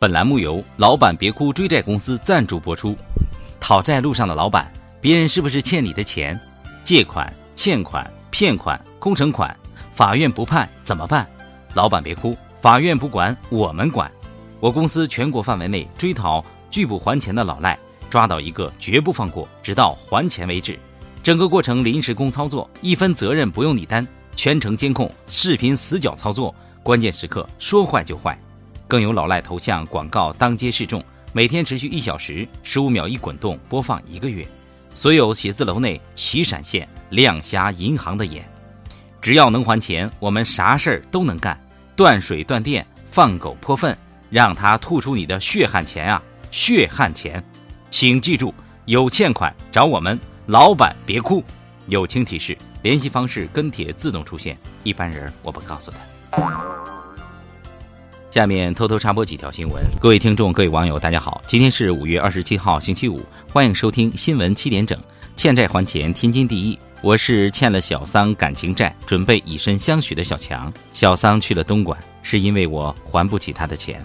本栏目由老板别哭追债公司赞助播出。讨债路上的老板，别人是不是欠你的钱？借款、欠款、骗款、工程款，法院不判怎么办？老板别哭，法院不管，我们管。我公司全国范围内追讨拒不还钱的老赖，抓到一个绝不放过，直到还钱为止。整个过程临时工操作，一分责任不用你担，全程监控，视频死角操作，关键时刻说坏就坏。更有老赖头像广告当街示众，每天持续一小时，十五秒一滚动播放一个月，所有写字楼内齐闪现，亮瞎银行的眼。只要能还钱，我们啥事儿都能干。断水断电，放狗泼粪，让他吐出你的血汗钱啊！血汗钱，请记住，有欠款找我们，老板别哭。友情提示：联系方式跟帖自动出现，一般人我不告诉他。下面偷偷插播几条新闻。各位听众、各位网友，大家好，今天是五月二十七号，星期五，欢迎收听新闻七点整。欠债还钱，天经地义。我是欠了小桑感情债，准备以身相许的小强。小桑去了东莞，是因为我还不起他的钱。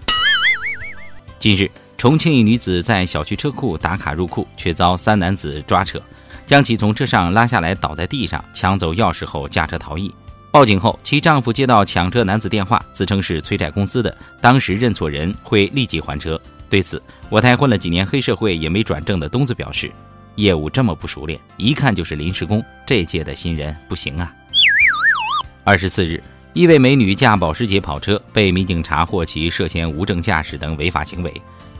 近日，重庆一女子在小区车库打卡入库，却遭三男子抓扯，将其从车上拉下来，倒在地上，抢走钥匙后驾车逃逸。报警后，其丈夫接到抢车男子电话，自称是催债公司的，当时认错人，会立即还车。对此，我台混了几年黑社会也没转正的东子表示，业务这么不熟练，一看就是临时工，这届的新人不行啊。二十四日，一位美女驾保时捷跑车，被民警查获其涉嫌无证驾驶等违法行为，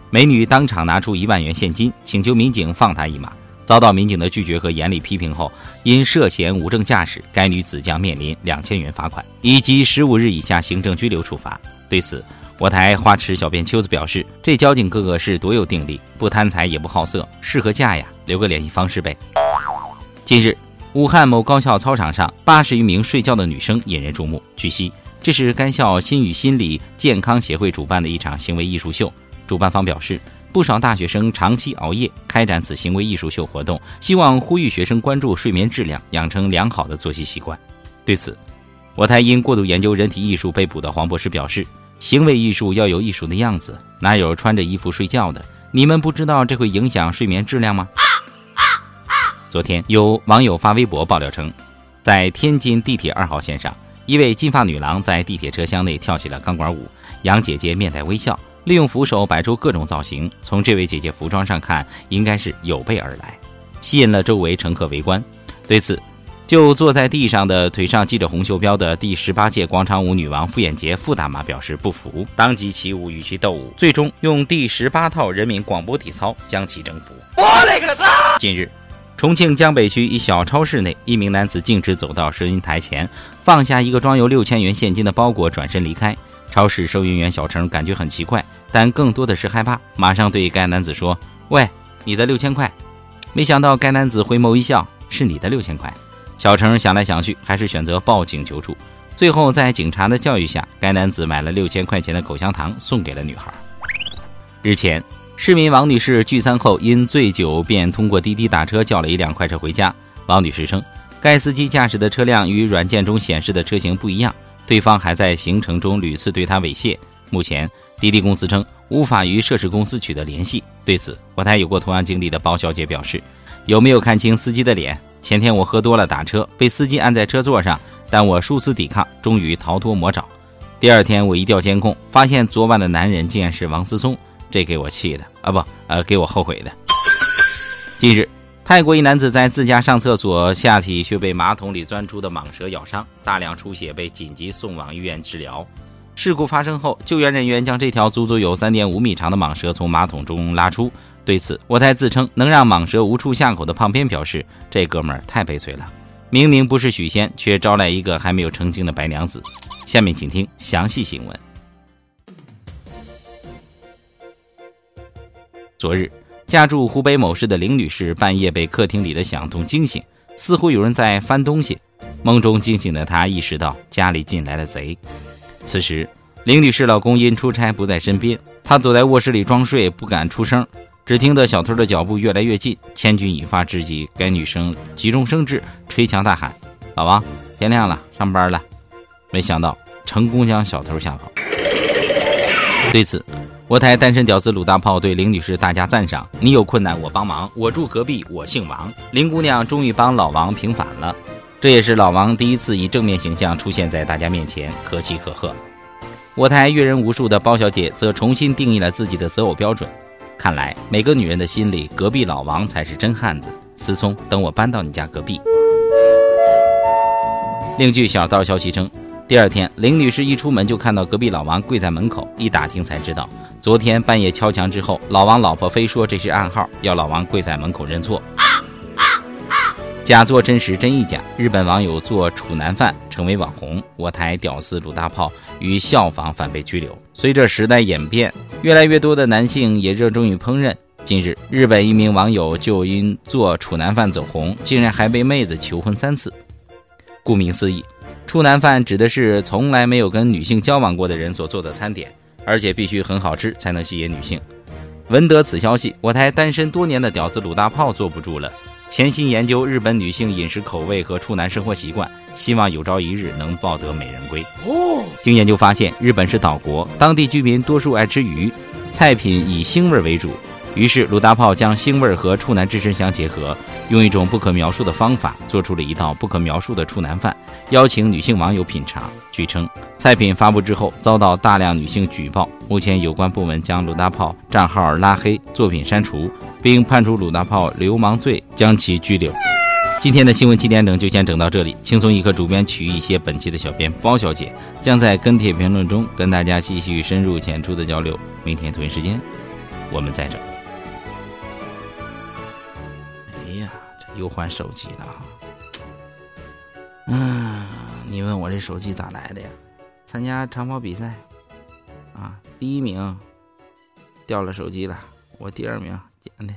美女当场拿出一万元现金，请求民警放她一马。遭到民警的拒绝和严厉批评后，因涉嫌无证驾驶，该女子将面临两千元罚款以及十五日以下行政拘留处罚。对此，我台花痴小编秋子表示：“这交警哥哥是多有定力，不贪财也不好色，适合嫁呀！留个联系方式呗。”近日，武汉某高校操场上八十余名睡觉的女生引人注目。据悉，这是该校心与心理健康协会主办的一场行为艺术秀。主办方表示。不少大学生长期熬夜开展此行为艺术秀活动，希望呼吁学生关注睡眠质量，养成良好的作息习惯。对此，我台因过度研究人体艺术被捕的黄博士表示：“行为艺术要有艺术的样子，哪有穿着衣服睡觉的？你们不知道这会影响睡眠质量吗？”昨天，有网友发微博爆料称，在天津地铁二号线上，一位金发女郎在地铁车厢内跳起了钢管舞，杨姐姐面带微笑。利用扶手摆出各种造型，从这位姐姐服装上看，应该是有备而来，吸引了周围乘客围观。对此，就坐在地上的腿上系着红袖标的第十八届广场舞女王傅艳杰傅大妈表示不服，当即起舞与其斗舞，最终用第十八套人民广播体操将其征服。我勒个擦！近日，重庆江北区一小超市内，一名男子径直走到收银台前，放下一个装有六千元现金的包裹，转身离开。超市收银员小程感觉很奇怪，但更多的是害怕，马上对该男子说：“喂，你的六千块。”没想到该男子回眸一笑：“是你的六千块。”小程想来想去，还是选择报警求助。最后在警察的教育下，该男子买了六千块钱的口香糖送给了女孩。日前，市民王女士聚餐后因醉酒，便通过滴滴打车叫了一辆快车回家。王女士称，该司机驾驶的车辆与软件中显示的车型不一样。对方还在行程中屡次对她猥亵。目前，滴滴公司称无法与涉事公司取得联系。对此，我台有过同样经历的包小姐表示：“有没有看清司机的脸？前天我喝多了打车，被司机按在车座上，但我数次抵抗，终于逃脱魔爪。第二天我一调监控，发现昨晚的男人竟然是王思聪，这给我气的啊不，呃，给我后悔的。”近日。泰国一男子在自家上厕所，下体却被马桶里钻出的蟒蛇咬伤，大量出血，被紧急送往医院治疗。事故发生后，救援人员将这条足足有三点五米长的蟒蛇从马桶中拉出。对此，我台自称能让蟒蛇无处下口的胖编表示：“这哥们儿太悲催了，明明不是许仙，却招来一个还没有成精的白娘子。”下面请听详细新闻。昨日。家住湖北某市的林女士半夜被客厅里的响动惊醒，似乎有人在翻东西。梦中惊醒的她意识到家里进来了贼。此时，林女士老公因出差不在身边，她躲在卧室里装睡，不敢出声。只听得小偷的脚步越来越近，千钧一发之际，该女生急中生智，捶墙大喊：“老王，天亮了，上班了！”没想到成功将小偷吓跑。对此，我台单身屌丝鲁大炮对林女士大加赞赏：“你有困难我帮忙，我住隔壁，我姓王。”林姑娘终于帮老王平反了，这也是老王第一次以正面形象出现在大家面前，可喜可贺。我台阅人无数的包小姐则重新定义了自己的择偶标准。看来每个女人的心里，隔壁老王才是真汉子。思聪，等我搬到你家隔壁。另据小道消息称，第二天林女士一出门就看到隔壁老王跪在门口，一打听才知道，昨天半夜敲墙之后，老王老婆非说这是暗号，要老王跪在门口认错。假作真实真亦假，日本网友做处男饭成为网红，我台屌丝鲁大炮与效仿反被拘留。随着时代演变，越来越多的男性也热衷于烹饪。近日，日本一名网友就因做处男饭走红，竟然还被妹子求婚三次。顾名思义，处男饭指的是从来没有跟女性交往过的人所做的餐点，而且必须很好吃才能吸引女性。闻得此消息，我台单身多年的屌丝鲁大炮坐不住了。潜心研究日本女性饮食口味和处男生活习惯，希望有朝一日能抱得美人归。哦，经研究发现，日本是岛国，当地居民多数爱吃鱼，菜品以腥味为主。于是鲁大炮将腥味和处男之身相结合，用一种不可描述的方法做出了一道不可描述的处男饭，邀请女性网友品尝。据称，菜品发布之后遭到大量女性举报，目前有关部门将鲁大炮账号拉黑，作品删除，并判处鲁大炮流氓罪，将其拘留。今天的新闻七点整就先整到这里，轻松一刻主编曲一些本期的小编包小姐将在跟帖评论中跟大家继续深入浅出的交流。明天同一时间，我们再整。又换手机了啊！嗯，你问我这手机咋来的呀？参加长跑比赛啊，第一名掉了手机了，我第二名捡的。